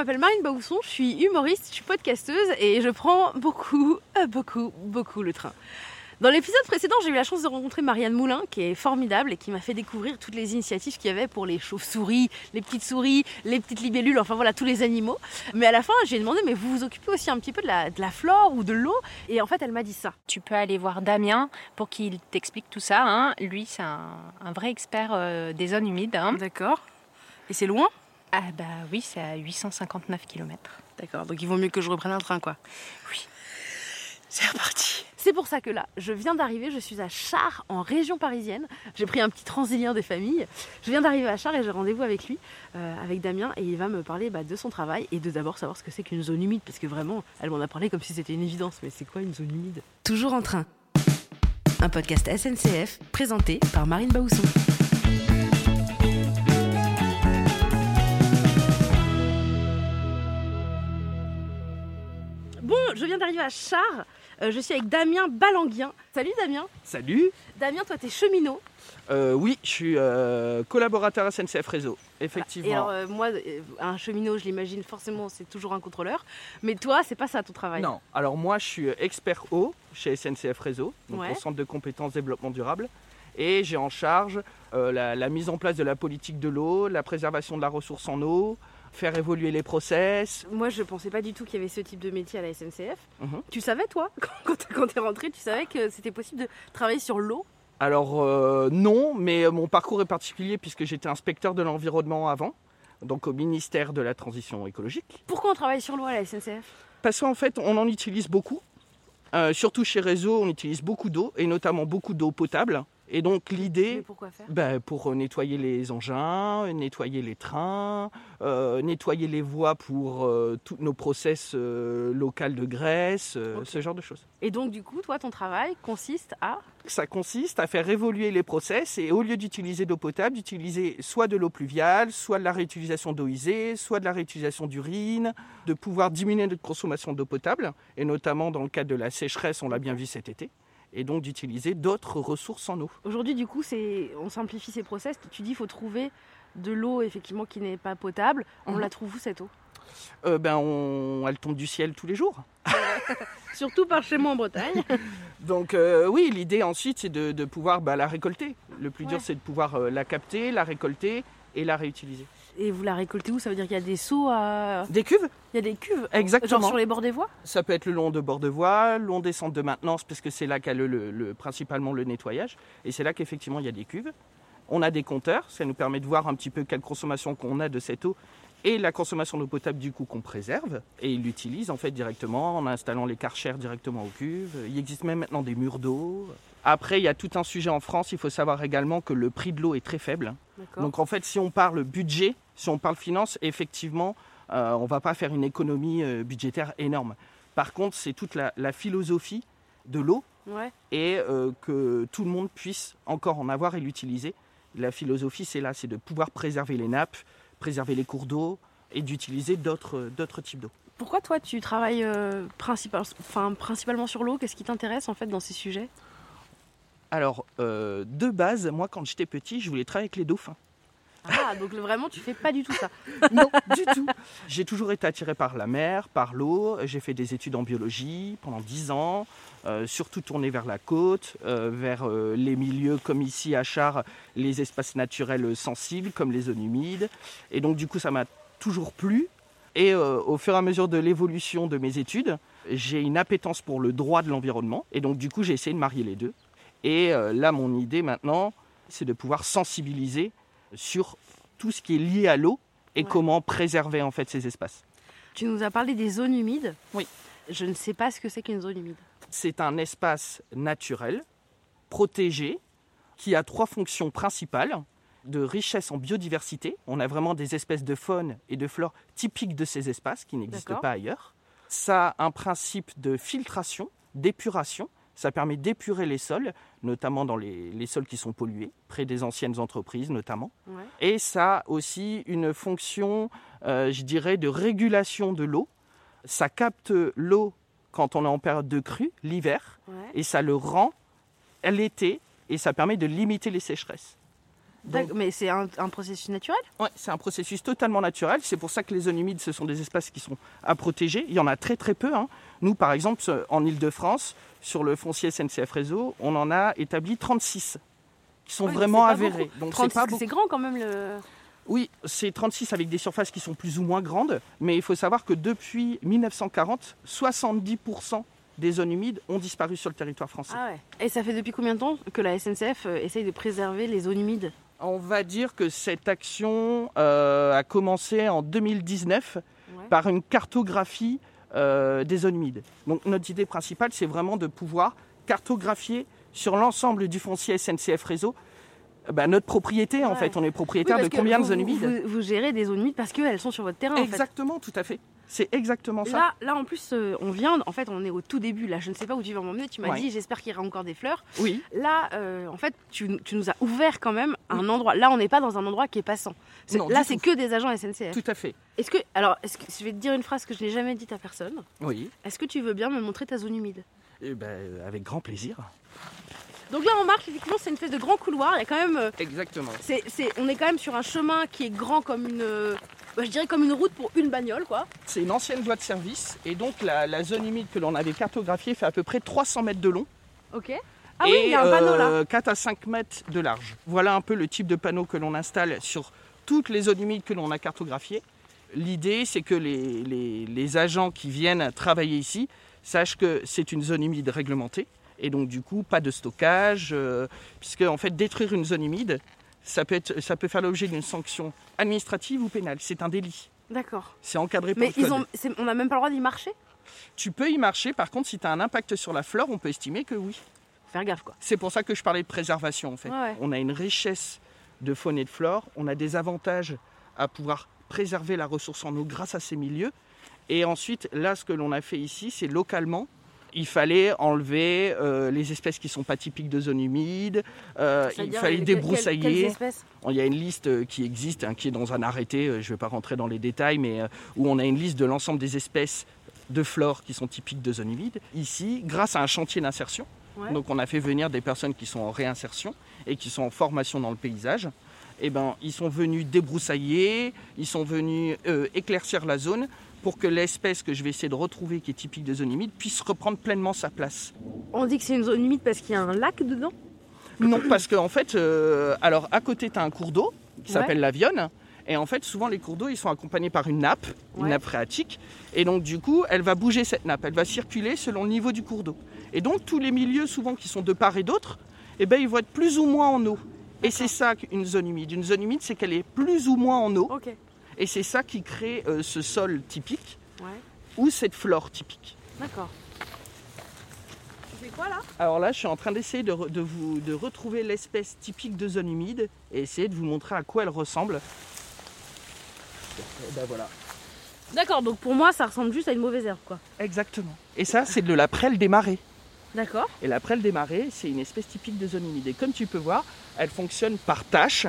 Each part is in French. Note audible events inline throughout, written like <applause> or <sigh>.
m'appelle Marine Baousson, je suis humoriste, je suis podcasteuse et je prends beaucoup, euh, beaucoup, beaucoup le train. Dans l'épisode précédent, j'ai eu la chance de rencontrer Marianne Moulin, qui est formidable et qui m'a fait découvrir toutes les initiatives qu'il y avait pour les chauves-souris, les petites souris, les petites libellules, enfin voilà, tous les animaux. Mais à la fin, j'ai demandé, mais vous vous occupez aussi un petit peu de la, de la flore ou de l'eau? Et en fait, elle m'a dit ça. Tu peux aller voir Damien pour qu'il t'explique tout ça. hein. Lui, c'est un, un vrai expert euh, des zones humides. hein. D'accord. Et c'est loin? Ah bah oui, c'est à 859 km. D'accord, donc il vaut mieux que je reprenne un train, quoi. Oui. C'est reparti. C'est pour ça que là, je viens d'arriver, je suis à Char, en région parisienne. J'ai pris un petit transilien des familles. Je viens d'arriver à Char et j'ai rendez-vous avec lui, euh, avec Damien, et il va me parler bah, de son travail et de d'abord savoir ce que c'est qu'une zone humide, parce que vraiment, elle m'en a parlé comme si c'était une évidence. Mais c'est quoi une zone humide? Toujours en train. Un podcast SNCF présenté par Marine Baousson. Bon, je viens d'arriver à Char. Euh, je suis avec Damien Balanguien. Salut Damien. Salut. Damien, toi, t'es cheminot. Euh, oui, je suis euh, collaborateur SNCF Réseau, effectivement. Et alors, euh, moi, un cheminot, je l'imagine forcément, c'est toujours un contrôleur. Mais toi, c'est pas ça ton travail. non, alors moi je suis expert eau chez SNCF Réseau, donc Ouais. au Centre de compétences développement durable. Et j'ai en charge la, la mise en place de la politique de l'eau, la préservation de la ressource en eau, faire évoluer les process. Moi, je pensais pas du tout qu'il y avait ce type de métier à la SNCF. Mhm. Tu savais, toi, <laughs> quand, quand quand t'es rentré, tu savais que c'était possible de travailler sur l'eau? Alors euh, non, mais mon parcours est particulier puisque j'étais inspecteur de l'environnement avant, donc au ministère de la Transition écologique. Pourquoi on travaille sur l'eau à la SNCF Parce qu'en fait, on en utilise beaucoup. Euh, surtout chez Réseau, on utilise beaucoup d'eau, et notamment beaucoup d'eau potable. Et donc Mais l'idée, pourquoi faire? Ben, pour nettoyer les engins, nettoyer les trains, euh, nettoyer les voies pour euh, tous nos process euh, locaux de graisse, euh, ce genre de choses. Et donc, du coup, toi, ton travail consiste à. Ça consiste à faire évoluer les process et au lieu d'utiliser d'eau potable, d'utiliser soit de l'eau pluviale, soit de la réutilisation d'eau usée, soit de la réutilisation d'urine, de pouvoir diminuer notre consommation d'eau potable, et notamment dans le cadre de la sécheresse, on l'a bien vu cet été, et donc d'utiliser d'autres ressources en eau. Aujourd'hui, du coup, c'est on simplifie ces process. Tu dis, il faut trouver de l'eau, effectivement, qui n'est pas potable. On Mhm. la trouve où, cette eau? Euh, ben on, elle tombe du ciel tous les jours. <laughs> Surtout par chez moi en Bretagne. <laughs> Donc euh, oui, l'idée ensuite c'est de, de pouvoir bah, la récolter. Le plus dur c'est de pouvoir euh, la capter, la récolter et la réutiliser. Et vous la récoltez où? Ça veut dire qu'il y a des seaux à. Des cuves Il y a des cuves? Exactement. Genre sur les bords des voies? Ça peut être le long de bord de voie, le long des centres de maintenance, parce que c'est là qu'a le, le- le- principalement le nettoyage. Et c'est là qu'effectivement il y a des cuves. On a des compteurs, ça nous permet de voir un petit peu quelle consommation qu'on a de cette eau et la consommation d'eau potable du coup qu'on préserve. Et ils l'utilisent en fait directement en installant les karchers directement aux cuves. Il existe même maintenant des murs d'eau. Après, il y a tout un sujet en France. Il faut savoir également que le prix de l'eau est très faible. Donc en fait, si on parle budget, si on parle finance, effectivement, euh, on ne va pas faire une économie euh, budgétaire énorme. Par contre, c'est toute la, la philosophie de l'eau Ouais. et euh, que tout le monde puisse encore en avoir et l'utiliser. La philosophie, c'est là, c'est de pouvoir préserver les nappes, préserver les cours d'eau et d'utiliser d'autres types d'eau. Pourquoi toi tu travailles principal- enfin, principalement sur l'eau? Qu'est-ce qui t'intéresse en fait dans ces sujets? Alors, euh, de base, moi, quand j'étais petit, je voulais travailler avec les dauphins. Ah, donc vraiment tu fais pas du tout ça. <laughs> Non, du tout. J'ai toujours été attiré par la mer, par l'eau. J'ai fait des études en biologie pendant 10 ans, euh, surtout tourné vers la côte, euh, vers euh, les milieux comme ici à Char, les espaces naturels sensibles comme les zones humides. Et donc du coup, ça m'a toujours plu. Et au fur et à mesure de l'évolution de mes études, j'ai une appétence pour le droit de l'environnement. Et donc du coup, j'ai essayé de marier les deux. Et euh, là, mon idée maintenant, c'est de pouvoir sensibiliser sur tout ce qui est lié à l'eau et Ouais. comment préserver en fait ces espaces. Tu nous as parlé des zones humides. Oui. Je ne sais pas ce que c'est qu'une zone humide. C'est un espace naturel, protégé, qui a trois fonctions principales de richesse en biodiversité. On a vraiment des espèces de faune et de flore typiques de ces espaces qui n'existent pas ailleurs. Ça a un principe de filtration, d'épuration. Ça permet d'épurer les sols, notamment dans les, les sols qui sont pollués, près des anciennes entreprises notamment. Ouais. Et ça a aussi une fonction, euh, je dirais, de régulation de l'eau. Ça capte l'eau quand on est en période de crue, l'hiver, Ouais. et ça le rend l'été, et ça permet de limiter les sécheresses. mais c'est un, processus naturel? Oui, c'est un processus totalement naturel. C'est pour ça que les zones humides, ce sont des espaces qui sont à protéger. Il y en a très très peu. Hein. Nous, par exemple, en Ile-de-France, sur le foncier SNCF Réseau, on en a établi 36 qui sont vraiment avérés. Donc c'est grand quand même le... Oui, c'est 36 avec des surfaces qui sont plus ou moins grandes, mais il faut savoir que depuis 1940, 70% des zones humides ont disparu sur le territoire français. Ah Et ça fait depuis combien de temps que la SNCF euh, essaye de préserver les zones humides? On va dire que cette action euh, a commencé en 2019 par une cartographie euh, des zones humides. Donc notre idée principale, c'est vraiment de pouvoir cartographier sur l'ensemble du foncier SNCF Réseau bah, notre propriété en fait. On est propriétaire de combien de zones humides vous, gérez des zones humides parce qu'elles sont sur votre terrain. Exactement, tout à fait. C'est exactement ça. Là, là en plus, euh, on vient, en fait, on est au tout début. Là, je ne sais pas où tu vas m'emmener. Tu m'as dit, j'espère qu'il y aura encore des fleurs. Oui. Là, euh, en fait, tu, nous as ouvert quand même un endroit. Là, on n'est pas dans un endroit qui est passant. là, c'est que des agents SNCF. Tout à fait. Est-ce que, alors, est-ce que je vais te dire une phrase que je n'ai jamais dite à personne. Oui. Est-ce que tu veux bien me montrer ta zone humide? Eh ben, avec grand plaisir. Donc là, on marque, effectivement, c'est une espèce de grand couloir. Il y a quand même. Euh, Exactement. C'est, on est quand même sur un chemin qui est grand comme une. Euh, bah, je dirais comme une route pour une bagnole, quoi. C'est une ancienne voie de service. Et donc, la, zone humide que l'on avait cartographiée fait à peu près 300 mètres de long. Ok. Ah oui, il y a un panneau là. 4 euh, à 5 mètres de large. Voilà un peu le type de panneau que l'on installe sur toutes les zones humides que l'on a cartographiées. L'idée, c'est que les, les agents qui viennent travailler ici sachent que c'est une zone humide réglementée et donc du coup pas de stockage, euh, puisque en fait détruire une zone humide, ça peut, être, ça peut faire l'objet d'une sanction administrative ou pénale. C'est un délit. D'accord. C'est encadré par Mais le code. on n'a même pas le droit d'y marcher? Tu peux y marcher, par contre si tu as un impact sur la flore, on peut estimer que oui. Faire gaffe quoi. C'est pour ça que je parlais de préservation en fait. On a une richesse de faune et de flore, on a des avantages à pouvoir préserver la ressource en eau grâce à ces milieux. Et ensuite, là, ce que l'on a fait ici, c'est localement, il fallait enlever euh, les espèces qui ne sont pas typiques de zones humides, euh, il fallait débroussailler. il y a une liste euh, qui existe, hein, qui est dans un arrêté, je ne vais pas rentrer dans les détails, mais où on a une liste de l'ensemble des espèces de flore qui sont typiques de zones humides. Ici, grâce à un chantier d'insertion, donc on a fait venir des personnes qui sont en réinsertion et qui sont en formation dans le paysage. Eh ben, ils sont venus débroussailler, ils sont venus éclaircir la zone pour que l'espèce que je vais essayer de retrouver, qui est typique des zones humides, puisse reprendre pleinement sa place. On dit que c'est une zone humide parce qu'il y a un lac dedans? Non, parce qu'en en fait, euh, alors à côté, tu as un cours d'eau qui s'appelle la Vionne. Et en fait, souvent, les cours d'eau, ils sont accompagnés par une nappe, une nappe phréatique. Et donc, du coup, elle va bouger cette nappe. Elle va circuler selon le niveau du cours d'eau. Et donc, tous les milieux, souvent, qui sont de part et d'autre, eh ben, ils vont être plus ou moins en eau. Et c'est ça qu'une zone humide. Une zone humide, c'est qu'elle est plus ou moins en eau. Et c'est ça qui crée euh, ce sol typique ou cette flore typique. D'accord. Tu fais quoi là? Alors là, je suis en train d'essayer de, vous, de retrouver l'espèce typique de zone humide et essayer de vous montrer à quoi elle ressemble. ben voilà. D'accord, donc pour moi, ça ressemble juste à une mauvaise herbe, quoi. Exactement. Et ça, c'est de la prêle des marais. D'accord. Et la prêle des marais, c'est une espèce typique de zone humide. Et comme tu peux voir, elle fonctionne par tâche.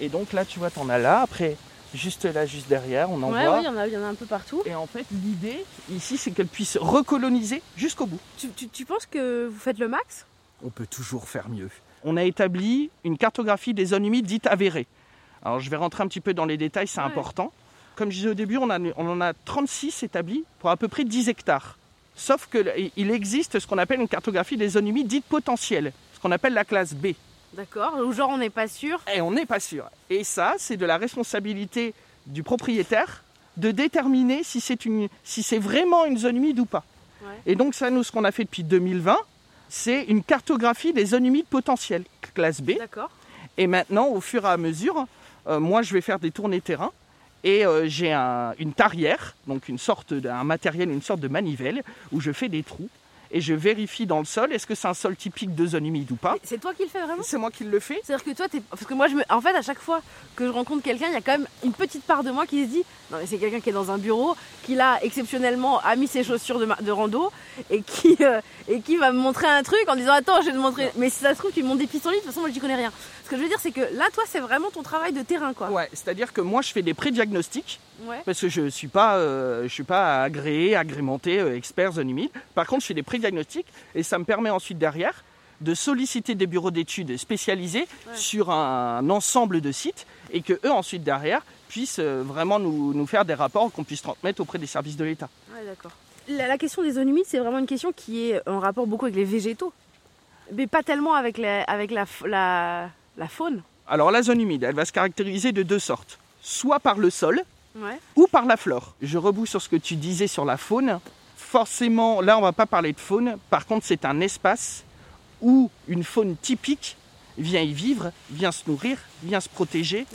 Et donc là, tu vois, tu en as là. Après, juste là, juste derrière, on en ouais, voit. Oui, il y, en a, y en a un peu partout. Et en fait, l'idée ici, c'est qu'elle puisse recoloniser jusqu'au bout. Tu, penses que vous faites le max? On peut toujours faire mieux. On a établi une cartographie des zones humides dites avérées. Alors, je vais rentrer un petit peu dans les détails, c'est important. Comme je disais au début, on, on en a 36 établis pour à peu près 10 hectares. Sauf qu'il existe ce qu'on appelle une cartographie des zones humides dites potentielles, ce qu'on appelle la classe B. D'accord, ou genre on n'est pas sûr Et on n'est pas sûr. Et ça, c'est de la responsabilité du propriétaire de déterminer si c'est, si vraiment une zone humide ou pas. Et donc ça, nous, ce qu'on a fait depuis 2020, c'est une cartographie des zones humides potentielles, classe B. D'accord. Et maintenant, au fur et à mesure, euh, moi, je vais faire des tournées terrain. Et euh, j'ai une tarière, donc une sorte d'un matériel, une sorte de manivelle, où je fais des trous et je vérifie dans le sol est-ce que c'est un sol typique de zone humide ou pas. C'est toi qui le fais vraiment C'est moi qui le fais. C'est-à-dire que toi, es... parce que moi, je me... en fait, à chaque fois que je rencontre quelqu'un, il y a quand même une petite part de moi qui se dit non, mais c'est quelqu'un qui est dans un bureau, qui là, exceptionnellement, a mis ses chaussures de, de rando et qui, euh, et qui va me montrer un truc en disant attends, je vais te montrer. Mais si ça se trouve, tu me montres des pistolets, de toute façon, moi, je connais rien. Ce que je veux dire, c'est que là, toi, c'est vraiment ton travail de terrain, quoi. Ouais, c'est-à-dire que moi, je fais des pré-diagnostics. Parce que je ne suis, pas, euh, je suis pas agréé, agrémenté, euh, expert zone humide. Par contre, je fais des pré-diagnostics et ça me permet ensuite derrière de solliciter des bureaux d'études spécialisés sur un, ensemble de sites et que eux ensuite derrière puissent euh, vraiment nous, faire des rapports qu'on puisse transmettre auprès des services de l'État. d'accord. La, question des zones humides, c'est vraiment une question qui est en rapport beaucoup avec les végétaux, mais pas tellement avec, avec la, la, faune. Alors la zone humide, elle va se caractériser de deux sortes. Soit par le sol, ou par la flore. Je rebouche sur ce que tu disais sur la faune. Forcément, là, on ne va pas parler de faune. Par contre, c'est un espace où une faune typique vient y vivre, vient se nourrir, vient se protéger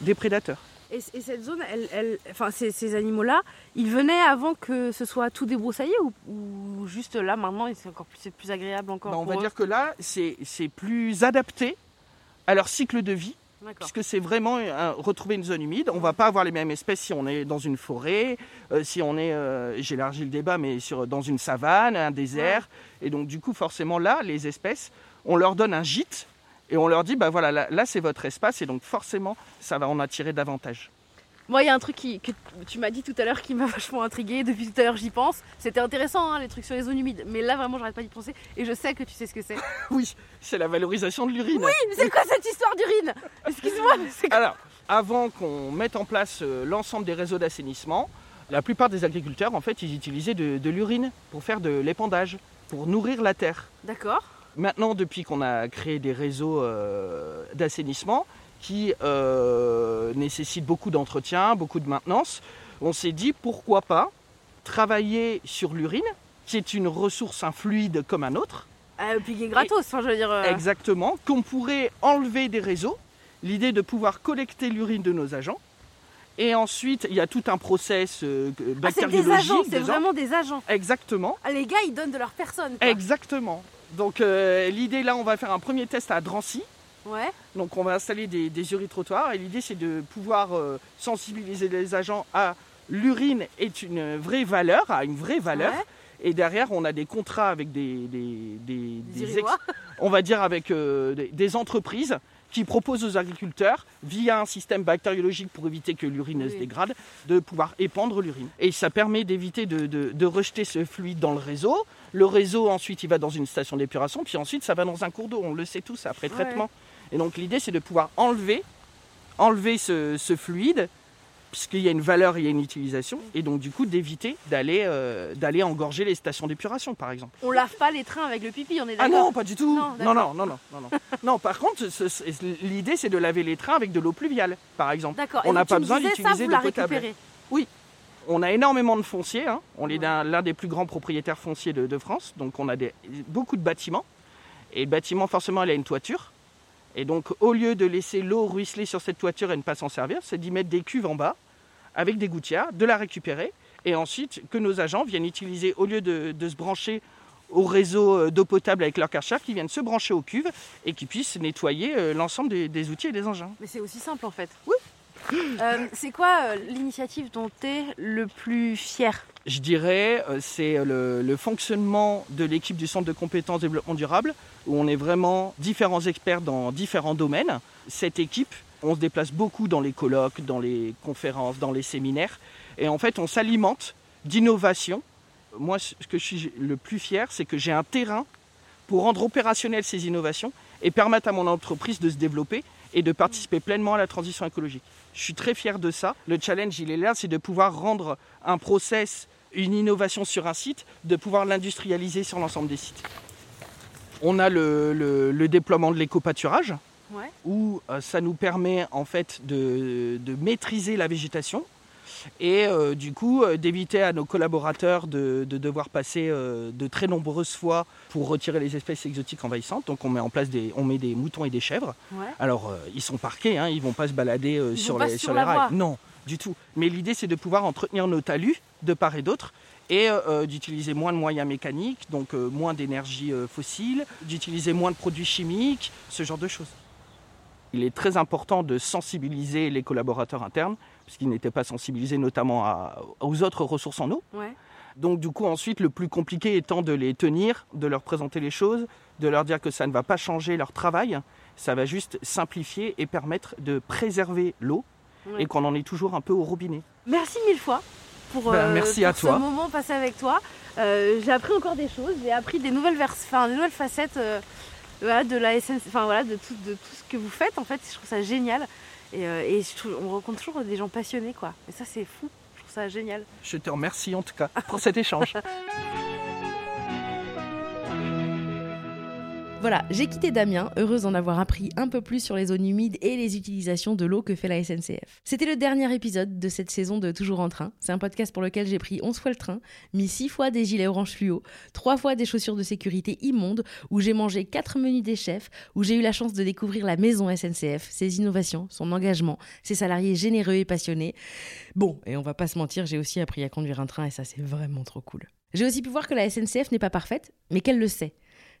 des prédateurs. Et, cette zone, elle, enfin, ces, animaux-là, ils venaient avant que ce soit tout débroussaillé ou, juste là maintenant, c'est encore plus, plus agréable encore ben, On va dire que là, c'est plus adapté à leur cycle de vie puisque c'est vraiment retrouver une zone humide. On ne va pas avoir les mêmes espèces si on est dans une forêt, euh, si on est, euh, j'ai élargi le débat, mais sur, dans une savane, un désert. Et donc du coup, forcément là, les espèces, on leur donne un gîte et on leur dit, bah voilà, là c'est votre espace et donc forcément, ça va en attirer davantage. Moi, il y a un truc que tu m'as dit tout à l'heure qui m'a <laughs> vachement intrigué. Depuis tout à l'heure, j'y pense. C'était intéressant, hein, les trucs sur les zones humides. Mais là, vraiment, j'arrête pas d'y penser. Et je sais que tu sais ce que c'est. <laughs> oui, c'est la valorisation de l'urine. Oui, c'est quoi cette histoire d'urine? Excuse-moi. <laughs> Alors, avant qu'on mette en place euh, l'ensemble des réseaux d'assainissement, la plupart des agriculteurs, en fait, ils utilisaient de, l'urine pour faire de l'épandage, pour nourrir la terre. D'accord. Maintenant, depuis qu'on a créé des réseaux euh, d'assainissement, qui euh, nécessite beaucoup d'entretien, beaucoup de maintenance. On s'est dit pourquoi pas travailler sur l'urine, qui est une ressource, un fluide comme un autre. Euh, puis qui est gratos, je veux dire. Euh. Exactement, qu'on pourrait enlever des réseaux. L'idée de pouvoir collecter l'urine de nos agents. Et ensuite, il y a tout un process euh, bactériologique. Ah, c'est des agents, c'est vraiment des agents. Exactement. Ah, les gars, ils donnent de leur personne. Exactement. Donc l'idée là, on va faire un premier test à Drancy. Donc on va installer des, des trottoirs et l'idée c'est de pouvoir euh, sensibiliser les agents à l'urine est une vraie valeur, à une vraie valeur. Et derrière, on a des contrats avec des, on va dire avec euh, des, entreprises qui proposent aux agriculteurs, via un système bactériologique pour éviter que l'urine se dégrade, de pouvoir épandre l'urine. Et ça permet d'éviter de, de, rejeter ce fluide dans le réseau. Le réseau, ensuite, il va dans une station d'épuration, puis ensuite, ça va dans un cours d'eau. On le sait tous après traitement. Et donc l'idée c'est de pouvoir enlever, enlever ce, fluide, puisqu'il y a une valeur, il y a une utilisation, et donc du coup d'éviter d'aller euh, d'aller engorger les stations d'épuration par exemple. On lave pas les trains avec le pipi, on est d'accord Ah non, pas du tout. Non, non, non, non, non, non. par contre, l'idée c'est de laver les trains avec de l'eau pluviale, par exemple. D'accord. On n'a pas besoin d'utiliser de potable. Oui. On a énormément de fonciers. Hein. On est l'un des plus grands propriétaires fonciers de, de, France. Donc on a des, beaucoup de bâtiments. Et le bâtiment, forcément, il a une toiture. Et donc, au lieu de laisser l'eau ruisseler sur cette toiture et ne pas s'en servir, c'est d'y mettre des cuves en bas avec des gouttières, de la récupérer et ensuite que nos agents viennent utiliser, au lieu de, se brancher au réseau euh, d'eau potable avec leur karcher, qui viennent se brancher aux cuves et qui puissent nettoyer euh, l'ensemble des, outils et des engins. Mais c'est aussi simple en fait. Oui. Euh, c'est quoi l'initiative dont tu es le plus fier? Je dirais c'est le, fonctionnement de l'équipe du Centre de compétences développement durable où on est vraiment différents experts dans différents domaines. Cette équipe, on se déplace beaucoup dans les colloques, dans les conférences, dans les séminaires, et en fait on s'alimente d'innovation. Moi, ce que je suis le plus fier, c'est que j'ai un terrain pour rendre opérationnelles ces innovations et permettre à mon entreprise de se développer et de participer pleinement à la transition écologique. Je suis très fier de ça. Le challenge, il est là, c'est de pouvoir rendre un process, une innovation sur un site, de pouvoir l'industrialiser sur l'ensemble des sites. On a le, déploiement de l'éco-pâturage, où euh, ça nous permet en fait de, maîtriser la végétation et euh, du coup euh, d'éviter à nos collaborateurs de, devoir passer de très nombreuses fois pour retirer les espèces exotiques envahissantes. Donc on met en place des, on met des moutons et des chèvres. Alors ils sont parqués, hein, ils vont pas se balader sur les, sur, les rails. Non, du tout. Mais l'idée c'est de pouvoir entretenir nos talus de part et d'autre et euh, euh, d'utiliser moins de moyens mécaniques, donc euh, moins d'énergie fossile, d'utiliser moins de produits chimiques, ce genre de choses. Il est très important de sensibiliser les collaborateurs internes, puisqu'ils n'étaient pas sensibilisés notamment aux autres ressources en eau. Donc du coup ensuite le plus compliqué étant de les tenir, de leur présenter les choses, de leur dire que ça ne va pas changer leur travail, ça va juste simplifier et permettre de préserver l'eau et qu'on en est toujours un peu au robinet. Merci mille fois pour, ben, merci à toi. ce moment passé avec toi. Euh, j'ai appris encore des choses, j'ai appris des nouvelles, des nouvelles facettes euh, de la SNCF, enfin voilà, de tout, de tout ce que vous faites en fait. Je trouve ça génial. Et, euh, on rencontre toujours des gens passionnés quoi. Et ça c'est fou. Je trouve ça génial. Je te remercie en tout cas pour cet échange. <laughs> Voilà, j'ai quitté Damien, heureuse d'en avoir appris un peu plus sur les zones humides et les utilisations de l'eau que fait la SNCF. C'était le dernier épisode de cette saison de Toujours en train. C'est un podcast pour lequel j'ai pris 11 fois le train, mis 6 fois des gilets orange fluo, 3 fois des chaussures de sécurité immondes, où j'ai mangé 4 menus des chefs, où j'ai eu la chance de découvrir la maison SNCF, ses innovations, son engagement, ses salariés généreux et passionnés. Bon, et on va pas se mentir, j'ai aussi appris à conduire un train et ça c'est vraiment trop cool. J'ai aussi pu voir que la SNCF n'est pas parfaite, mais qu'elle le sait.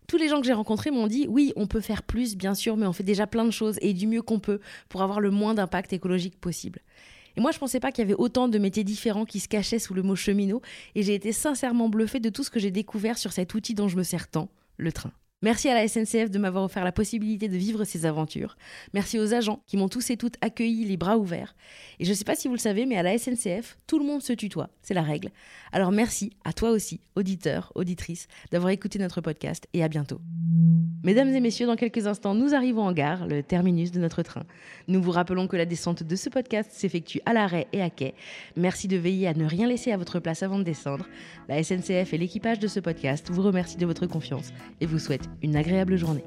Tous les gens que j'ai rencontrés m'ont dit oui, on peut faire plus, bien sûr, mais on fait déjà plein de choses et du mieux qu'on peut pour avoir le moins d'impact écologique possible. Et moi, je pensais pas qu'il y avait autant de métiers différents qui se cachaient sous le mot cheminot, et j'ai été sincèrement bluffée de tout ce que j'ai découvert sur cet outil dont je me sers tant, le train. Merci à la SNCF de m'avoir offert la possibilité de vivre ces aventures. Merci aux agents qui m'ont tous et toutes accueillis les bras ouverts. Et je ne sais pas si vous le savez, mais à la SNCF, tout le monde se tutoie, c'est la règle. Alors merci à toi aussi, auditeur, auditrice, d'avoir écouté notre podcast et à bientôt. Mesdames et messieurs, dans quelques instants, nous arrivons en gare, le terminus de notre train. Nous vous rappelons que la descente de ce podcast s'effectue à l'arrêt et à quai. Merci de veiller à ne rien laisser à votre place avant de descendre. La SNCF et l'équipage de ce podcast vous remercient de votre confiance et vous souhaitent une agréable journée.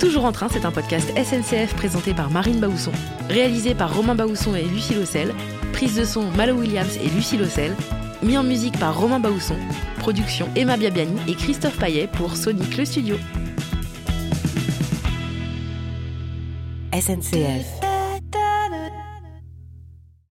Toujours en train, c'est un podcast SNCF présenté par Marine Baousson, réalisé par Romain Baousson et Lucie Lossel, prise de son Malo Williams et Lucie Lossel, mis en musique par Romain Baousson, production Emma Biabiani et Christophe Paillet pour Sonic le Studio. SNCF